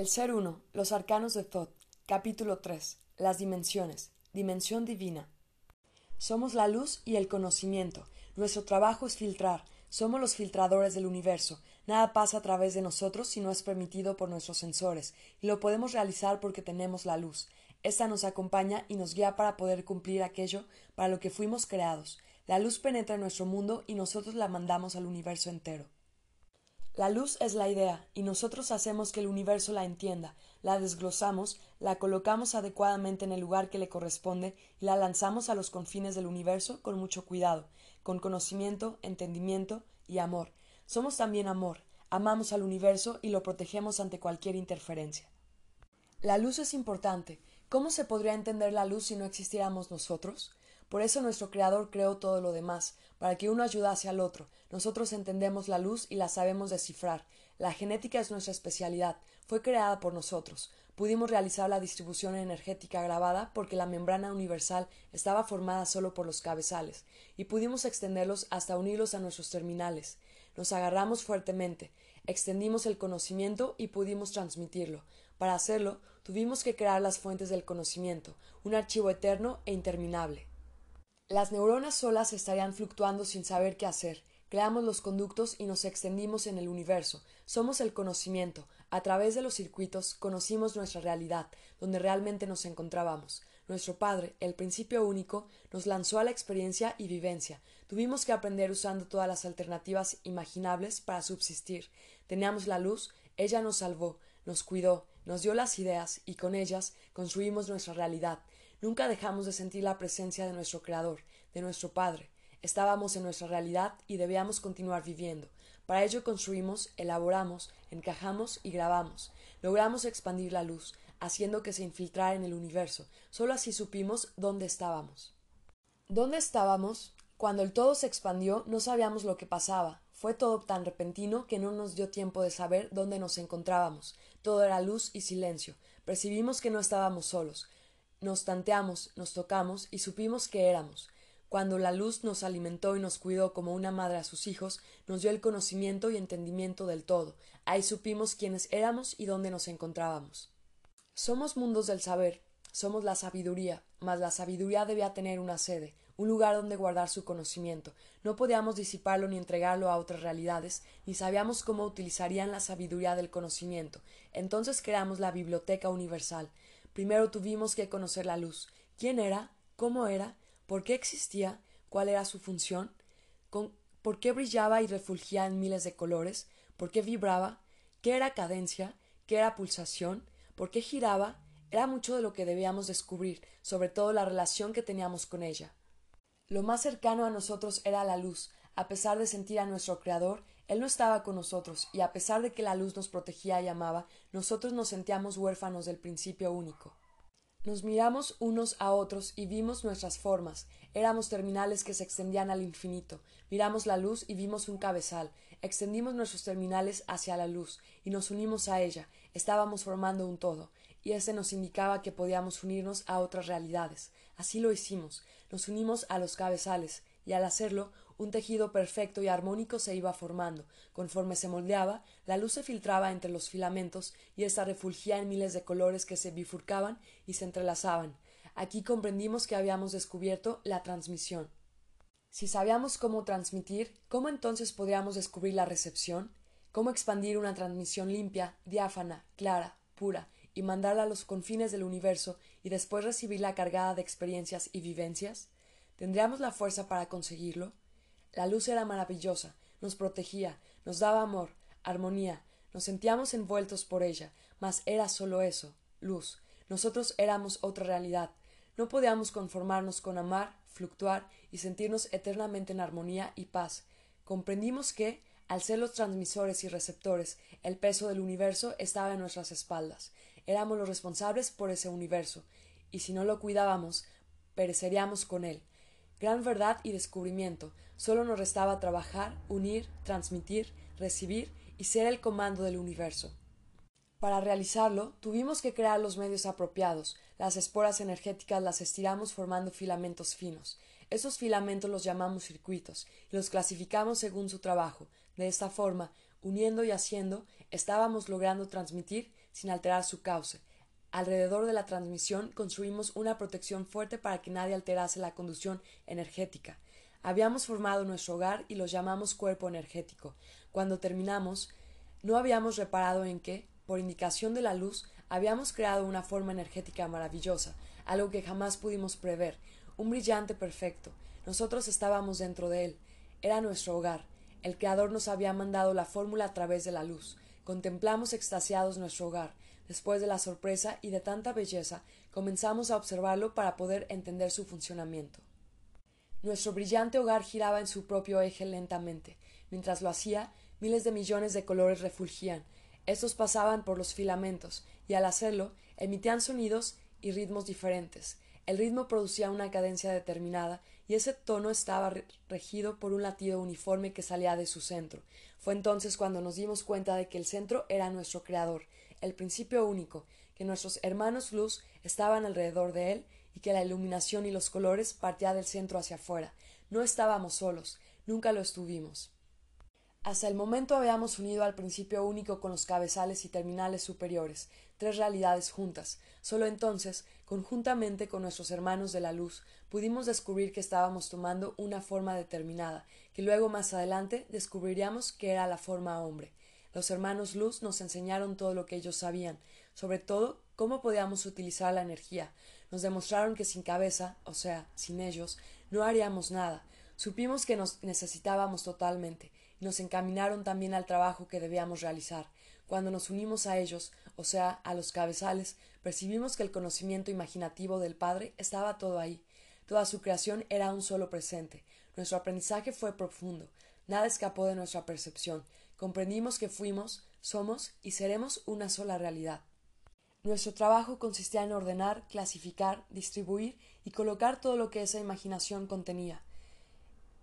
El Ser Uno, los Arcanos de Thoth, capítulo 3. Las dimensiones. Dimensión divina. Somos la luz y el conocimiento. Nuestro trabajo es filtrar. Somos los filtradores del universo. Nada pasa a través de nosotros si no es permitido por nuestros sensores, y lo podemos realizar porque tenemos la luz. Esta nos acompaña y nos guía para poder cumplir aquello para lo que fuimos creados. La luz penetra en nuestro mundo y nosotros la mandamos al universo entero. La luz es la idea, y nosotros hacemos que el universo la entienda, la desglosamos, la colocamos adecuadamente en el lugar que le corresponde y la lanzamos a los confines del universo con mucho cuidado, con conocimiento, entendimiento y amor. Somos también amor, amamos al universo y lo protegemos ante cualquier interferencia. La luz es importante, ¿Cómo se podría entender la luz si no existiéramos nosotros? Por eso nuestro Creador creó todo lo demás, para que uno ayudase al otro. Nosotros entendemos la luz y la sabemos descifrar. La genética es nuestra especialidad. Fue creada por nosotros. Pudimos realizar la distribución energética grabada porque la membrana universal estaba formada solo por los cabezales, y pudimos extenderlos hasta unirlos a nuestros terminales. Nos agarramos fuertemente, extendimos el conocimiento y pudimos transmitirlo. Para hacerlo, tuvimos que crear las fuentes del conocimiento, un archivo eterno e interminable. Las neuronas solas estarían fluctuando sin saber qué hacer. Creamos los conductos y nos extendimos en el universo. Somos el conocimiento. A través de los circuitos conocimos nuestra realidad, donde realmente nos encontrábamos. Nuestro Padre, el principio único, nos lanzó a la experiencia y vivencia. Tuvimos que aprender usando todas las alternativas imaginables para subsistir. Teníamos la luz, ella nos salvó, nos cuidó, nos dio las ideas y con ellas construimos nuestra realidad. Nunca dejamos de sentir la presencia de nuestro Creador, de nuestro Padre. Estábamos en nuestra realidad y debíamos continuar viviendo. Para ello construimos, elaboramos, encajamos y grabamos. Logramos expandir la luz, haciendo que se infiltrara en el universo. Solo así supimos dónde estábamos. ¿Dónde estábamos? Cuando el todo se expandió, no sabíamos lo que pasaba. Fue todo tan repentino que no nos dio tiempo de saber dónde nos encontrábamos. Todo era luz y silencio. Percibimos que no estábamos solos. Nos tanteamos, nos tocamos y supimos que éramos. Cuando la luz nos alimentó y nos cuidó como una madre a sus hijos, nos dio el conocimiento y entendimiento del todo. Ahí supimos quiénes éramos y dónde nos encontrábamos. Somos mundos del saber, somos la sabiduría, mas la sabiduría debía tener una sede, un lugar donde guardar su conocimiento. No podíamos disiparlo ni entregarlo a otras realidades, ni sabíamos cómo utilizarían la sabiduría del conocimiento. Entonces creamos la Biblioteca Universal. Primero tuvimos que conocer la luz. ¿Quién era? ¿Cómo era? ¿Por qué existía? ¿Cuál era su función? ¿Por qué brillaba y refulgía en miles de colores? ¿Por qué vibraba? ¿Qué era cadencia? ¿Qué era pulsación? ¿Por qué giraba? Era mucho de lo que debíamos descubrir, sobre todo la relación que teníamos con ella. Lo más cercano a nosotros era la luz. A pesar de sentir a nuestro Creador, Él no estaba con nosotros, y a pesar de que la luz nos protegía y amaba, nosotros nos sentíamos huérfanos del principio único. Nos miramos unos a otros y vimos nuestras formas. Éramos terminales que se extendían al infinito. Miramos la luz y vimos un cabezal. Extendimos nuestros terminales hacia la luz y nos unimos a ella. Estábamos formando un todo y ese nos indicaba que podíamos unirnos a otras realidades. Así lo hicimos. Nos unimos a los cabezales, y al hacerlo, un tejido perfecto y armónico se iba formando. Conforme se moldeaba, la luz se filtraba entre los filamentos y ésta refulgía en miles de colores que se bifurcaban y se entrelazaban. Aquí comprendimos que habíamos descubierto la transmisión. Si sabíamos cómo transmitir, ¿cómo entonces podríamos descubrir la recepción? ¿Cómo expandir una transmisión limpia, diáfana, clara, pura, y mandarla a los confines del universo y después recibirla cargada de experiencias y vivencias? ¿Tendríamos la fuerza para conseguirlo? La luz era maravillosa, nos protegía, nos daba amor, armonía, nos sentíamos envueltos por ella, mas era solo eso, luz. Nosotros éramos otra realidad. No podíamos conformarnos con amar, fluctuar y sentirnos eternamente en armonía y paz. Comprendimos que, al ser los transmisores y receptores, el peso del universo estaba en nuestras espaldas, éramos los responsables por ese universo, y si no lo cuidábamos, pereceríamos con él. Gran verdad y descubrimiento, solo nos restaba trabajar, unir, transmitir, recibir y ser el comando del universo. Para realizarlo, tuvimos que crear los medios apropiados. Las esporas energéticas las estiramos formando filamentos finos. Esos filamentos los llamamos circuitos y los clasificamos según su trabajo. De esta forma, uniendo y haciendo, estábamos logrando transmitir sin alterar su cauce. Alrededor de la transmisión construimos una protección fuerte para que nadie alterase la conducción energética. Habíamos formado nuestro hogar y lo llamamos cuerpo energético. Cuando terminamos, no habíamos reparado en que, por indicación de la luz, habíamos creado una forma energética maravillosa, algo que jamás pudimos prever, un brillante perfecto. Nosotros estábamos dentro de él. Era nuestro hogar. El Creador nos había mandado la fórmula a través de la luz. Contemplamos extasiados nuestro hogar. Después de la sorpresa y de tanta belleza, comenzamos a observarlo para poder entender su funcionamiento. Nuestro brillante hogar giraba en su propio eje lentamente. Mientras lo hacía, miles de millones de colores refulgían. Estos pasaban por los filamentos, y al hacerlo, emitían sonidos y ritmos diferentes. El ritmo producía una cadencia determinada, y ese tono estaba regido por un latido uniforme que salía de su centro. Fue entonces cuando nos dimos cuenta de que el centro era nuestro creador, el principio único, que nuestros hermanos luz estaban alrededor de él y que la iluminación y los colores partían del centro hacia afuera. No estábamos solos, nunca lo estuvimos. Hasta el momento habíamos unido al principio único con los cabezales y terminales superiores, tres realidades juntas. Solo entonces, conjuntamente con nuestros hermanos de la luz, pudimos descubrir que estábamos tomando una forma determinada, que luego más adelante descubriríamos que era la forma hombre. Los hermanos luz nos enseñaron todo lo que ellos sabían, sobre todo cómo podíamos utilizar la energía. Nos demostraron que sin cabeza, o sea, sin ellos, no haríamos nada. Supimos que nos necesitábamos totalmente, y nos encaminaron también al trabajo que debíamos realizar. Cuando nos unimos a ellos, o sea, a los cabezales, percibimos que el conocimiento imaginativo del Padre estaba todo ahí. Toda su creación era un solo presente. Nuestro aprendizaje fue profundo. Nada escapó de nuestra percepción. Comprendimos que fuimos, somos y seremos una sola realidad. Nuestro trabajo consistía en ordenar, clasificar, distribuir y colocar todo lo que esa imaginación contenía.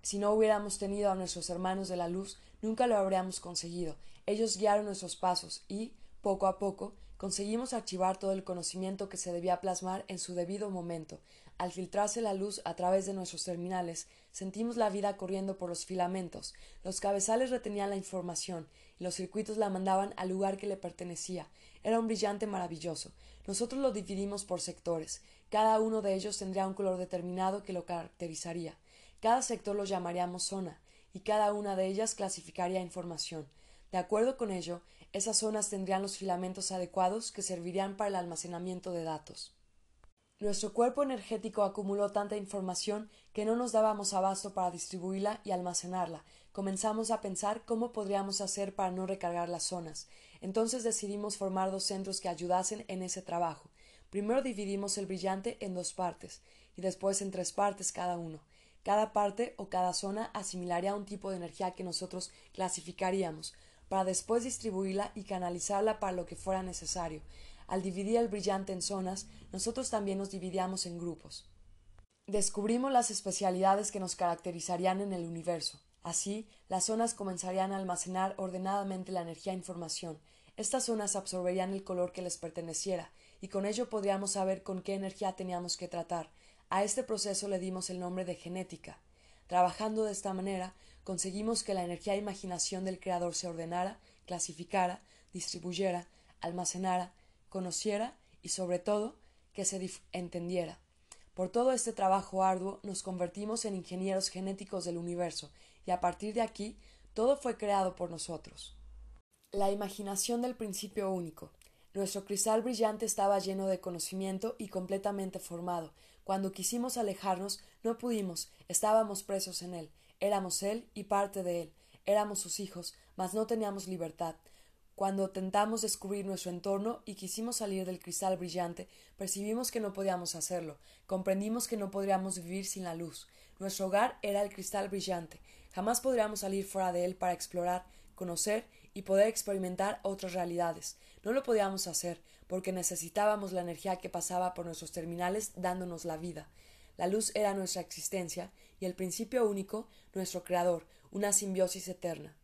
Si no hubiéramos tenido a nuestros hermanos de la luz, nunca lo habríamos conseguido. Ellos guiaron nuestros pasos y, poco a poco, conseguimos archivar todo el conocimiento que se debía plasmar en su debido momento. Al filtrarse la luz a través de nuestros terminales, sentimos la vida corriendo por los filamentos. Los cabezales retenían la información y los circuitos la mandaban al lugar que le pertenecía. Era un brillante maravilloso. Nosotros lo dividimos por sectores. Cada uno de ellos tendría un color determinado que lo caracterizaría. Cada sector lo llamaríamos zona, y cada una de ellas clasificaría información. De acuerdo con ello, esas zonas tendrían los filamentos adecuados que servirían para el almacenamiento de datos. Nuestro cuerpo energético acumuló tanta información que no nos dábamos abasto para distribuirla y almacenarla. Comenzamos a pensar cómo podríamos hacer para no recargar las zonas. Entonces decidimos formar dos centros que ayudasen en ese trabajo. Primero dividimos el brillante en dos partes y después en tres partes cada uno. Cada parte o cada zona asimilaría un tipo de energía que nosotros clasificaríamos, para después distribuirla y canalizarla para lo que fuera necesario. Al dividir el brillante en zonas, nosotros también nos dividíamos en grupos. Descubrimos las especialidades que nos caracterizarían en el universo. Así, las zonas comenzarían a almacenar ordenadamente la energía e información. Estas zonas absorberían el color que les perteneciera, y con ello podríamos saber con qué energía teníamos que tratar. A este proceso le dimos el nombre de genética. Trabajando de esta manera, conseguimos que la energía e imaginación del Creador se ordenara, clasificara, distribuyera, almacenara, conociera y, sobre todo, que se entendiera. Por todo este trabajo arduo nos convertimos en ingenieros genéticos del universo, y a partir de aquí todo fue creado por nosotros. La imaginación del principio único. Nuestro cristal brillante estaba lleno de conocimiento y completamente formado. Cuando quisimos alejarnos, no pudimos, estábamos presos en él, Éramos él y parte de él, éramos sus hijos, mas no teníamos libertad. Cuando tentamos descubrir nuestro entorno y quisimos salir del cristal brillante, percibimos que no podíamos hacerlo, comprendimos que no podríamos vivir sin la luz. Nuestro hogar era el cristal brillante, jamás podríamos salir fuera de él para explorar, conocer y poder experimentar otras realidades. No lo podíamos hacer, porque necesitábamos la energía que pasaba por nuestros terminales dándonos la vida. La luz era nuestra existencia y el principio único, nuestro Creador, una simbiosis eterna.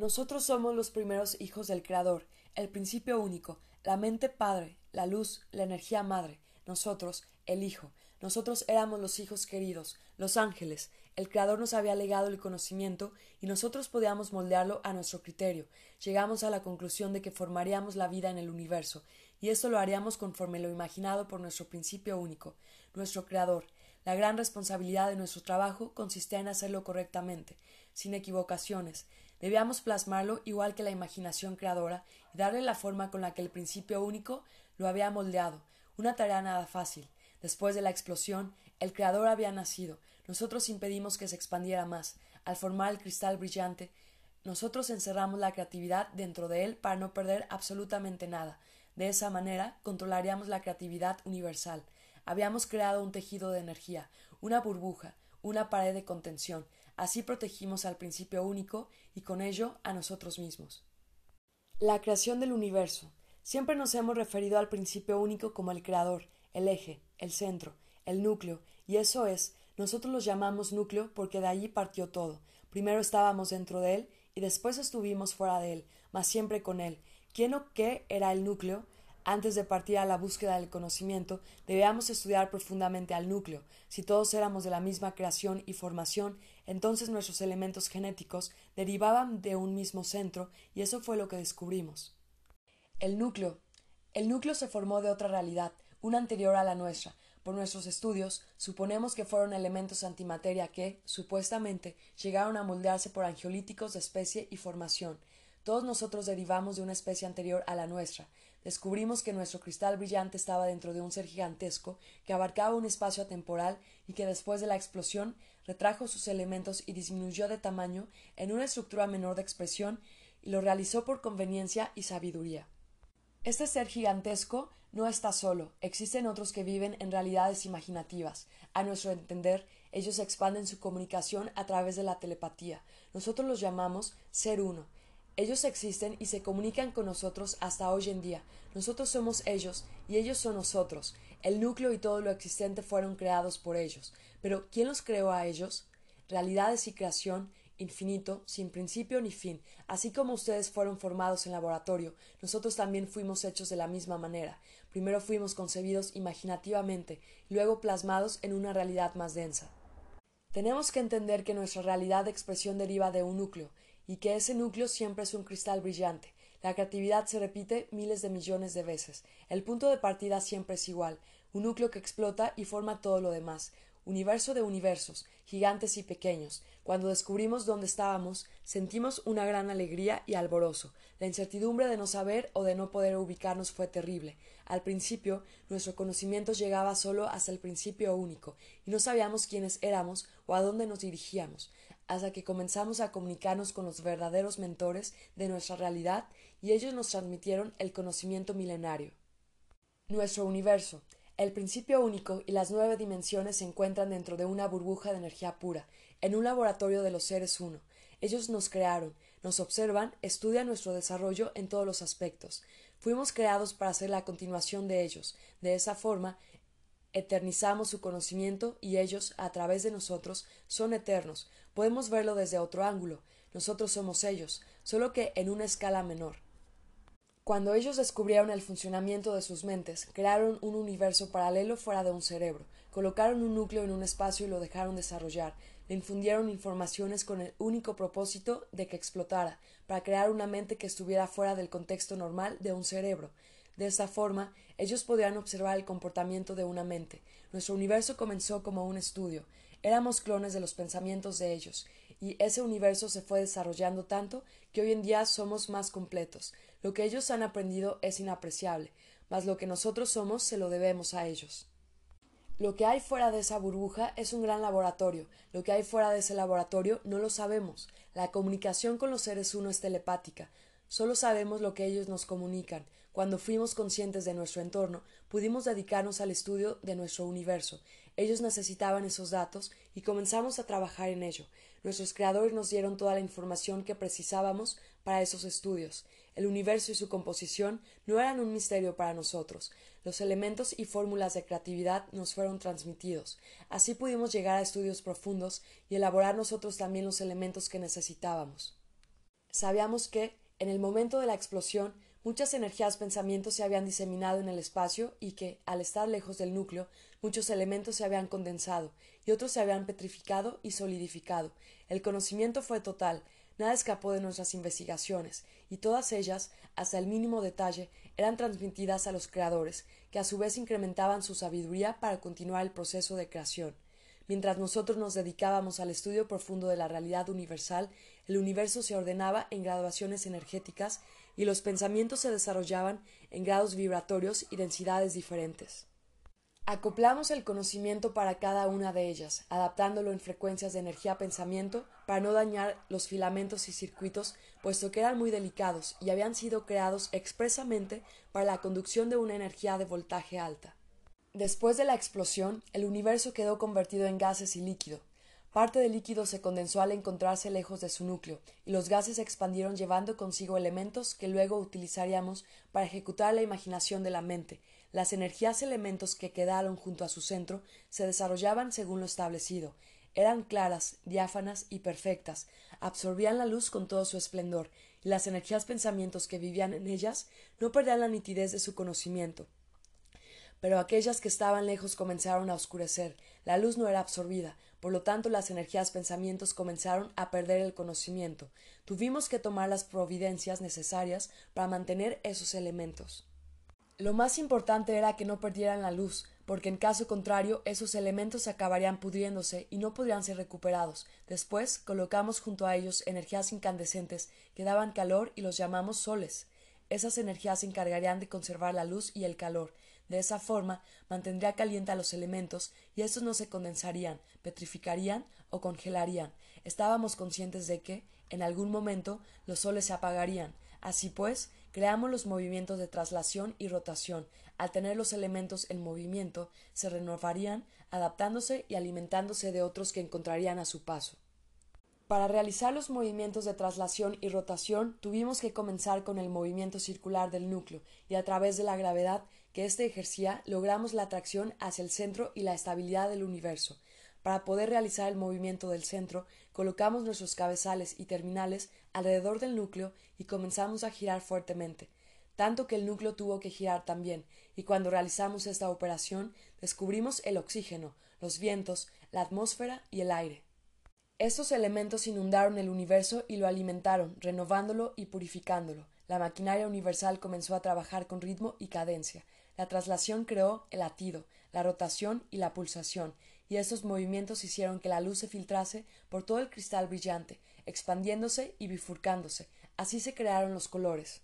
Nosotros somos los primeros hijos del Creador, el principio único, la mente Padre, la luz, la energía Madre, nosotros, el Hijo, nosotros éramos los hijos queridos, los ángeles, El Creador nos había legado el conocimiento y nosotros podíamos moldearlo a nuestro criterio. Llegamos a la conclusión de que formaríamos la vida en el universo, y esto lo haríamos conforme lo imaginado por nuestro principio único, nuestro Creador. La gran responsabilidad de nuestro trabajo consistía en hacerlo correctamente, sin equivocaciones. Debíamos plasmarlo igual que la imaginación creadora y darle la forma con la que el principio único lo había moldeado, una tarea nada fácil. Después de la explosión, el Creador había nacido. Nosotros impedimos que se expandiera más. Al formar el cristal brillante, nosotros encerramos la creatividad dentro de él para no perder absolutamente nada. De esa manera controlaríamos la creatividad universal. Habíamos creado un tejido de energía, una burbuja, una pared de contención. Así protegimos al principio único y con ello a nosotros mismos. La creación del universo. Siempre nos hemos referido al principio único como el creador, el eje, el centro, el núcleo, y eso es, nosotros los llamamos núcleo porque de allí partió todo. Primero estábamos dentro de él y después estuvimos fuera de él, mas siempre con él. ¿Quién o qué era el núcleo? Antes de partir a la búsqueda del conocimiento, debíamos estudiar profundamente al núcleo. Si todos éramos de la misma creación y formación, entonces nuestros elementos genéticos derivaban de un mismo centro, y eso fue lo que descubrimos. El núcleo. El núcleo se formó de otra realidad, una anterior a la nuestra. Por nuestros estudios, suponemos que fueron elementos antimateria que, supuestamente, llegaron a moldearse por angiolíticos de especie y formación. Todos nosotros derivamos de una especie anterior a la nuestra. Descubrimos que nuestro cristal brillante estaba dentro de un ser gigantesco que abarcaba un espacio atemporal y que después de la explosión retrajo sus elementos y disminuyó de tamaño en una estructura menor de expresión y lo realizó por conveniencia y sabiduría. Este ser gigantesco no está solo, existen otros que viven en realidades imaginativas. A nuestro entender, ellos expanden su comunicación a través de la telepatía. Nosotros los llamamos ser uno. Ellos existen y se comunican con nosotros hasta hoy en día. Nosotros somos ellos y ellos son nosotros. El núcleo y todo lo existente fueron creados por ellos. Pero ¿quién los creó a ellos? Realidades y creación infinito, sin principio ni fin. Así como ustedes fueron formados en laboratorio, nosotros también fuimos hechos de la misma manera. Primero fuimos concebidos imaginativamente, y luego plasmados en una realidad más densa. Tenemos que entender que nuestra realidad de expresión deriva de un núcleo, y que ese núcleo siempre es un cristal brillante. La creatividad se repite miles de millones de veces. El punto de partida siempre es igual, un núcleo que explota y forma todo lo demás, universo de universos, gigantes y pequeños. Cuando descubrimos dónde estábamos, sentimos una gran alegría y alborozo. La incertidumbre de no saber o de no poder ubicarnos fue terrible. Al principio, nuestro conocimiento llegaba solo hasta el principio único, y no sabíamos quiénes éramos o a dónde nos dirigíamos, hasta que comenzamos a comunicarnos con los verdaderos mentores de nuestra realidad, y ellos nos transmitieron el conocimiento milenario. Nuestro universo, el principio único y las nueve dimensiones se encuentran dentro de una burbuja de energía pura, en un laboratorio de los seres uno. Ellos nos crearon, nos observan, estudian nuestro desarrollo en todos los aspectos. Fuimos creados para ser la continuación de ellos. De esa forma, eternizamos su conocimiento y ellos, a través de nosotros, son eternos. Podemos verlo desde otro ángulo. Nosotros somos ellos, solo que en una escala menor. Cuando ellos descubrieron el funcionamiento de sus mentes, crearon un universo paralelo fuera de un cerebro, colocaron un núcleo en un espacio y lo dejaron desarrollar, le infundieron informaciones con el único propósito de que explotara, para crear una mente que estuviera fuera del contexto normal de un cerebro. De esta forma, ellos podían observar el comportamiento de una mente. Nuestro universo comenzó como un estudio. Éramos clones de los pensamientos de ellos, y ese universo se fue desarrollando tanto que hoy en día somos más completos. Lo que ellos han aprendido es inapreciable, mas lo que nosotros somos se lo debemos a ellos. Lo que hay fuera de esa burbuja es un gran laboratorio. Lo que hay fuera de ese laboratorio no lo sabemos. La comunicación con los seres uno es telepática. Solo sabemos lo que ellos nos comunican. Cuando fuimos conscientes de nuestro entorno, pudimos dedicarnos al estudio de nuestro universo. Ellos necesitaban esos datos y comenzamos a trabajar en ello. Nuestros creadores nos dieron toda la información que precisábamos para esos estudios. El universo y su composición no eran un misterio para nosotros. Los elementos y fórmulas de creatividad nos fueron transmitidos. Así pudimos llegar a estudios profundos y elaborar nosotros también los elementos que necesitábamos. Sabíamos que, en el momento de la explosión, muchas energías pensamientos se habían diseminado en el espacio y que, al estar lejos del núcleo, muchos elementos se habían condensado y otros se habían petrificado y solidificado. El conocimiento fue total, nada escapó de nuestras investigaciones, y todas ellas, hasta el mínimo detalle, eran transmitidas a los creadores, que a su vez incrementaban su sabiduría para continuar el proceso de creación. Mientras nosotros nos dedicábamos al estudio profundo de la realidad universal, el universo se ordenaba en graduaciones energéticas y los pensamientos se desarrollaban en grados vibratorios y densidades diferentes. Acoplamos el conocimiento para cada una de ellas, adaptándolo en frecuencias de energía-pensamiento para no dañar los filamentos y circuitos, puesto que eran muy delicados y habían sido creados expresamente para la conducción de una energía de voltaje alta. Después de la explosión, el universo quedó convertido en gases y líquido. Parte del líquido se condensó al encontrarse lejos de su núcleo, y los gases se expandieron llevando consigo elementos que luego utilizaríamos para ejecutar la imaginación de la mente, las energías elementos que quedaron junto a su centro se desarrollaban según lo establecido. Eran claras, diáfanas y perfectas, absorbían la luz con todo su esplendor, y las energías pensamientos que vivían en ellas no perdían la nitidez de su conocimiento. Pero aquellas que estaban lejos comenzaron a oscurecer, la luz no era absorbida, por lo tanto las energías pensamientos comenzaron a perder el conocimiento. Tuvimos que tomar las providencias necesarias para mantener esos elementos. Lo más importante era que no perdieran la luz, porque en caso contrario esos elementos acabarían pudriéndose y no podrían ser recuperados. Después colocamos junto a ellos energías incandescentes que daban calor y los llamamos soles. Esas energías se encargarían de conservar la luz y el calor. De esa forma mantendría caliente a los elementos y estos no se condensarían, petrificarían o congelarían. Estábamos conscientes de que, en algún momento, los soles se apagarían. Así pues, creamos los movimientos de traslación y rotación. Al tener los elementos en movimiento, se renovarían, adaptándose y alimentándose de otros que encontrarían a su paso. Para realizar los movimientos de traslación y rotación tuvimos que comenzar con el movimiento circular del núcleo y a través de la gravedad que éste ejercía logramos la atracción hacia el centro y la estabilidad del universo. Para poder realizar el movimiento del centro, colocamos nuestros cabezales y terminales alrededor del núcleo y comenzamos a girar fuertemente, tanto que el núcleo tuvo que girar también, y cuando realizamos esta operación descubrimos el oxígeno, los vientos, la atmósfera y el aire. Estos elementos inundaron el universo y lo alimentaron, renovándolo y purificándolo. La maquinaria universal comenzó a trabajar con ritmo y cadencia. La traslación creó el latido, la rotación y la pulsación, y estos movimientos hicieron que la luz se filtrase por todo el cristal brillante, expandiéndose y bifurcándose. Así se crearon los colores.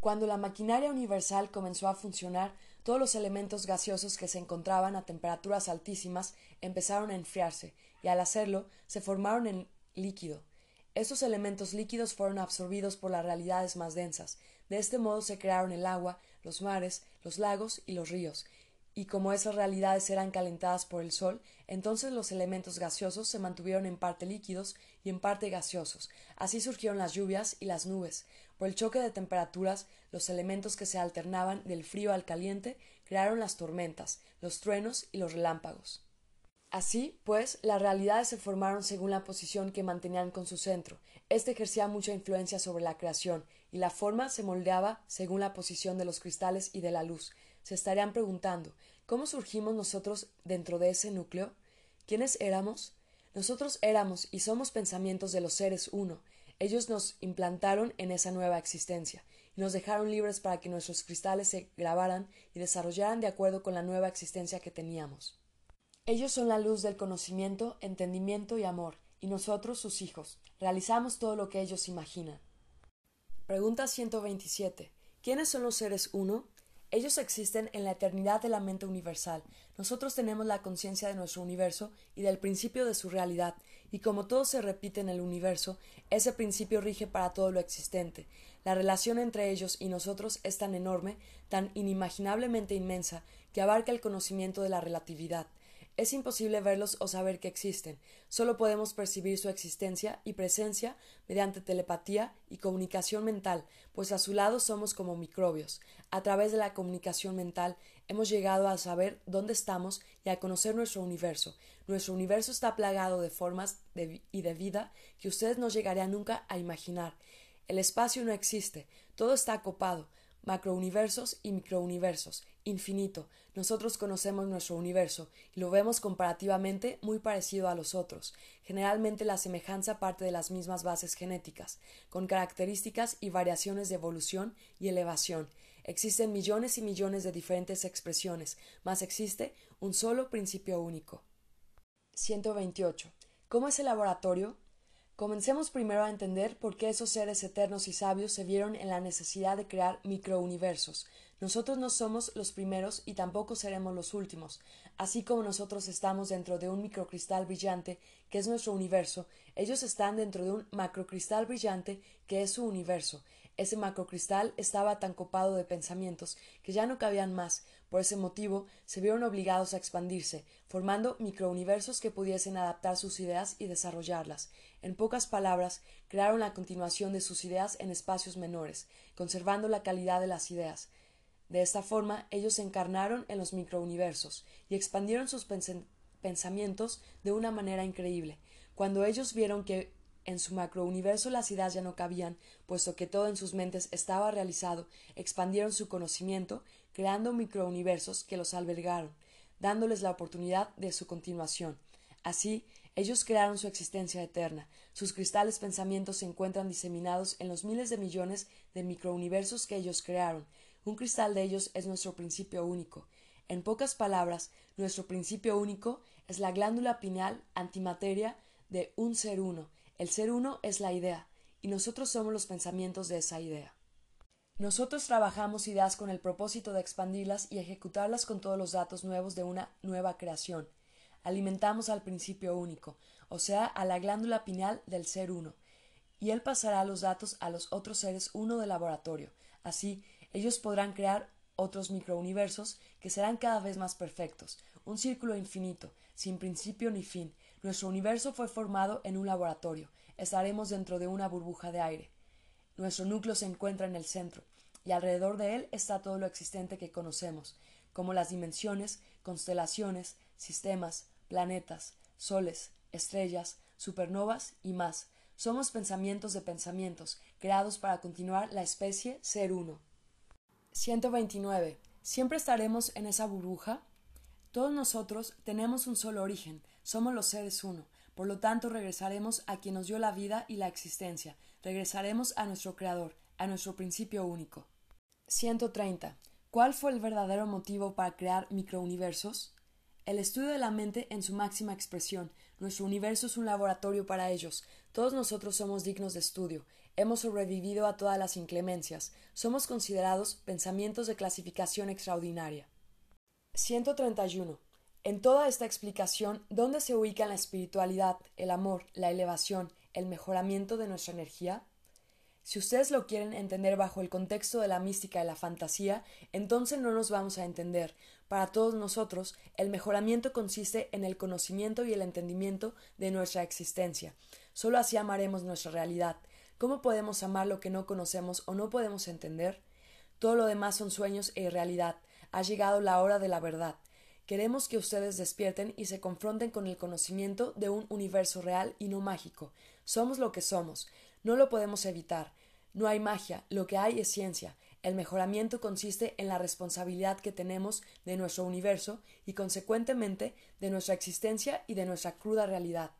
Cuando la maquinaria universal comenzó a funcionar, todos los elementos gaseosos que se encontraban a temperaturas altísimas empezaron a enfriarse, y al hacerlo se formaron en líquido. Estos elementos líquidos fueron absorbidos por las realidades más densas. De este modo se crearon el agua, los mares, los lagos y los ríos, y como esas realidades eran calentadas por el sol, entonces los elementos gaseosos se mantuvieron en parte líquidos y en parte gaseosos. Así surgieron las lluvias y las nubes. Por el choque de temperaturas, los elementos que se alternaban del frío al caliente crearon las tormentas, los truenos y los relámpagos. Así, pues, las realidades se formaron según la posición que mantenían con su centro. Este ejercía mucha influencia sobre la creación, y la forma se moldeaba según la posición de los cristales y de la luz se estarían preguntando ¿Cómo surgimos nosotros dentro de ese núcleo? ¿Quiénes éramos? Nosotros éramos y somos pensamientos de los seres uno. Ellos nos implantaron en esa nueva existencia y nos dejaron libres para que nuestros cristales se grabaran y desarrollaran de acuerdo con la nueva existencia que teníamos. Ellos son la luz del conocimiento, entendimiento y amor, y nosotros, sus hijos, realizamos todo lo que ellos imaginan. Pregunta 127. ¿Quiénes son los seres uno? Ellos existen en la eternidad de la mente universal. Nosotros tenemos la conciencia de nuestro universo y del principio de su realidad, y como todo se repite en el universo, ese principio rige para todo lo existente. La relación entre ellos y nosotros es tan enorme, tan inimaginablemente inmensa, que abarca el conocimiento de la relatividad. Es imposible verlos o saber que existen, solo podemos percibir su existencia y presencia mediante telepatía y comunicación mental, pues a su lado somos como microbios. A través de la comunicación mental hemos llegado a saber dónde estamos y a conocer nuestro universo. Nuestro universo está plagado de formas y de vida que ustedes no llegarían nunca a imaginar. El espacio no existe, todo está acopado, macrouniversos y microuniversos, infinito. Nosotros conocemos nuestro universo y lo vemos comparativamente muy parecido a los otros. Generalmente la semejanza parte de las mismas bases genéticas, con características y variaciones de evolución y elevación. Existen millones y millones de diferentes expresiones, mas existe un solo principio único. 128. ¿Cómo es el laboratorio? Comencemos primero a entender por qué esos seres eternos y sabios se vieron en la necesidad de crear microuniversos. Nosotros no somos los primeros y tampoco seremos los últimos. Así como nosotros estamos dentro de un microcristal brillante, que es nuestro universo, ellos están dentro de un macrocristal brillante, que es su universo. Ese macrocristal estaba tan copado de pensamientos que ya no cabían más, por ese motivo, se vieron obligados a expandirse, formando microuniversos que pudiesen adaptar sus ideas y desarrollarlas. En pocas palabras, crearon la continuación de sus ideas en espacios menores, conservando la calidad de las ideas. De esta forma, ellos se encarnaron en los microuniversos y expandieron sus pensamientos de una manera increíble. Cuando ellos vieron que en su macrouniverso las ideas ya no cabían, puesto que todo en sus mentes estaba realizado, expandieron su conocimiento creando microuniversos que los albergaron, dándoles la oportunidad de su continuación. Así, ellos crearon su existencia eterna. Sus cristales pensamientos se encuentran diseminados en los miles de millones de microuniversos que ellos crearon. Un cristal de ellos es nuestro principio único. En pocas palabras, nuestro principio único es la glándula pineal antimateria de un ser uno. El ser uno es la idea, y nosotros somos los pensamientos de esa idea. Nosotros trabajamos ideas con el propósito de expandirlas y ejecutarlas con todos los datos nuevos de una nueva creación. Alimentamos al principio único, o sea, a la glándula pineal del ser uno, y él pasará los datos a los otros seres uno del laboratorio. Así, ellos podrán crear otros microuniversos que serán cada vez más perfectos, un círculo infinito, sin principio ni fin. Nuestro universo fue formado en un laboratorio. Estaremos dentro de una burbuja de aire. Nuestro núcleo se encuentra en el centro, y alrededor de él está todo lo existente que conocemos, como las dimensiones, constelaciones, sistemas, planetas, soles, estrellas, supernovas y más. Somos pensamientos de pensamientos, creados para continuar la especie ser uno. 129. ¿Siempre estaremos en esa burbuja? Todos nosotros tenemos un solo origen, somos los seres uno, por lo tanto regresaremos a quien nos dio la vida y la existencia, regresaremos a nuestro Creador, a nuestro principio único. 130. ¿Cuál fue el verdadero motivo para crear microuniversos? El estudio de la mente en su máxima expresión. Nuestro universo es un laboratorio para ellos. Todos nosotros somos dignos de estudio. Hemos sobrevivido a todas las inclemencias. Somos considerados pensamientos de clasificación extraordinaria. 131. En toda esta explicación, ¿dónde se ubican la espiritualidad, el amor, la elevación, el mejoramiento de nuestra energía? Si ustedes lo quieren entender bajo el contexto de la mística y la fantasía, entonces no nos vamos a entender. Para todos nosotros, el mejoramiento consiste en el conocimiento y el entendimiento de nuestra existencia. Solo así amaremos nuestra realidad. ¿Cómo podemos amar lo que no conocemos o no podemos entender? Todo lo demás son sueños e irrealidad. Ha llegado la hora de la verdad. Queremos que ustedes despierten y se confronten con el conocimiento de un universo real y no mágico. Somos lo que somos. No lo podemos evitar. No hay magia, lo que hay es ciencia. El mejoramiento consiste en la responsabilidad que tenemos de nuestro universo y, consecuentemente, de nuestra existencia y de nuestra cruda realidad.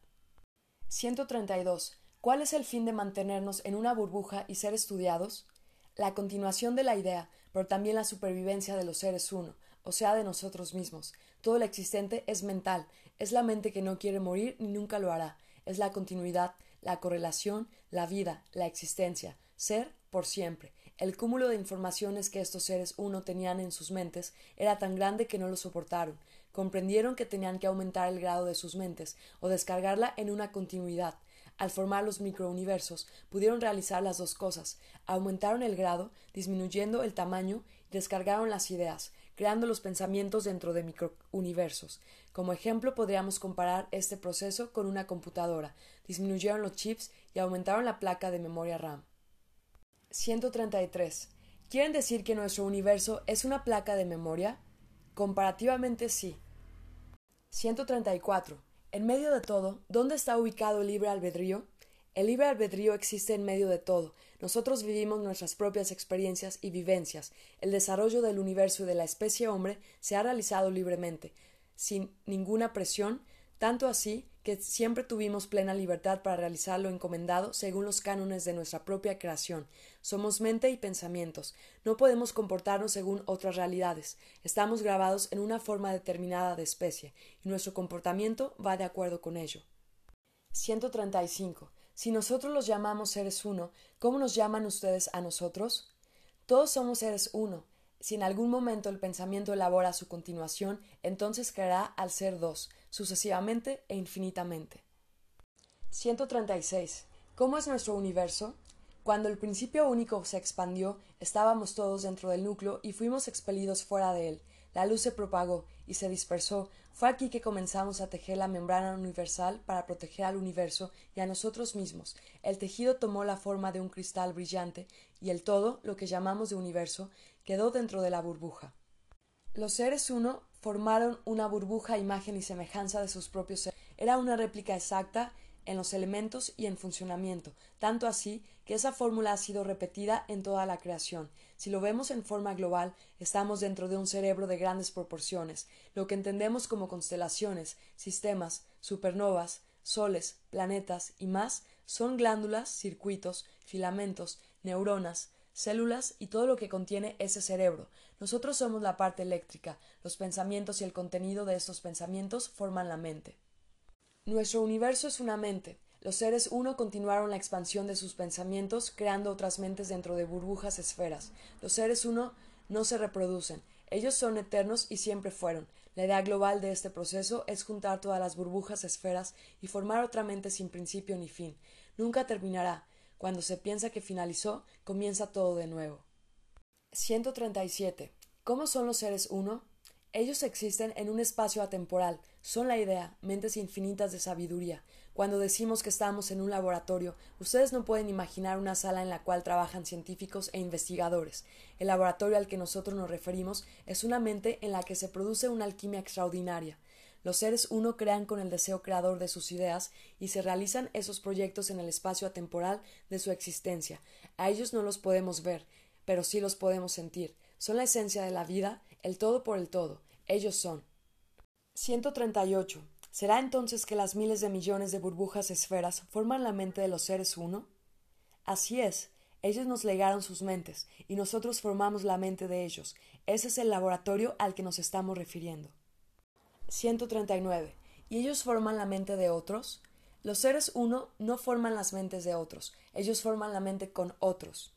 132. ¿Cuál es el fin de mantenernos en una burbuja y ser estudiados? La continuación de la idea, pero también la supervivencia de los seres uno, o sea, de nosotros mismos. Todo lo existente es mental, es la mente que no quiere morir ni nunca lo hará, es la continuidad, la correlación, la vida, la existencia, ser por siempre. El cúmulo de informaciones que estos seres uno tenían en sus mentes era tan grande que no lo soportaron. Comprendieron que tenían que aumentar el grado de sus mentes o descargarla en una continuidad. Al formar los microuniversos, pudieron realizar las dos cosas. Aumentaron el grado, disminuyendo el tamaño, y descargaron las ideas, creando los pensamientos dentro de microuniversos. Como ejemplo, podríamos comparar este proceso con una computadora. Disminuyeron los chips y aumentaron la placa de memoria RAM. 133. ¿Quieren decir que nuestro universo es una placa de memoria? Comparativamente sí. 134. En medio de todo, ¿dónde está ubicado el libre albedrío? El libre albedrío existe en medio de todo. Nosotros vivimos nuestras propias experiencias y vivencias. El desarrollo del universo y de la especie hombre se ha realizado libremente, sin ninguna presión, tanto así que siempre tuvimos plena libertad para realizar lo encomendado según los cánones de nuestra propia creación. Somos mente y pensamientos. No podemos comportarnos según otras realidades. Estamos grabados en una forma determinada de especie, y nuestro comportamiento va de acuerdo con ello. 135. Si nosotros los llamamos seres uno, ¿cómo nos llaman ustedes a nosotros? Todos somos seres uno, si en algún momento el pensamiento elabora su continuación, entonces creará al ser dos, sucesivamente e infinitamente. 136. ¿Cómo es nuestro universo? Cuando el principio único se expandió, estábamos todos dentro del núcleo y fuimos expelidos fuera de él. La luz se propagó y se dispersó. Fue aquí que comenzamos a tejer la membrana universal para proteger al universo y a nosotros mismos. El tejido tomó la forma de un cristal brillante y el todo, lo que llamamos de universo, quedó dentro de la burbuja. Los seres uno formaron una burbuja imagen y semejanza de sus propios seres. Era una réplica exacta en los elementos y en funcionamiento, tanto así que esa fórmula ha sido repetida en toda la creación. Si lo vemos en forma global, estamos dentro de un cerebro de grandes proporciones, lo que entendemos como constelaciones, sistemas, supernovas, soles, planetas y más son glándulas, circuitos, filamentos, neuronas, células y todo lo que contiene ese cerebro. Nosotros somos la parte eléctrica, los pensamientos y el contenido de estos pensamientos forman la mente. Nuestro universo es una mente. Los seres uno continuaron la expansión de sus pensamientos, creando otras mentes dentro de burbujas esferas. Los seres uno no se reproducen. Ellos son eternos y siempre fueron. La idea global de este proceso es juntar todas las burbujas esferas y formar otra mente sin principio ni fin. Nunca terminará. Cuando se piensa que finalizó, comienza todo de nuevo. 137. ¿Cómo son los seres uno? Ellos existen en un espacio atemporal, son la idea, mentes infinitas de sabiduría. Cuando decimos que estamos en un laboratorio, ustedes no pueden imaginar una sala en la cual trabajan científicos e investigadores. El laboratorio al que nosotros nos referimos es una mente en la que se produce una alquimia extraordinaria. Los seres uno crean con el deseo creador de sus ideas y se realizan esos proyectos en el espacio atemporal de su existencia. A ellos no los podemos ver, pero sí los podemos sentir. Son la esencia de la vida, el todo por el todo. Ellos son. 138. ¿Será entonces que las miles de millones de burbujas esferas forman la mente de los seres uno? Así es. Ellos nos legaron sus mentes, y nosotros formamos la mente de ellos. Ese es el laboratorio al que nos estamos refiriendo. 139. ¿Y ellos forman la mente de otros? Los seres uno no forman las mentes de otros, ellos forman la mente con otros.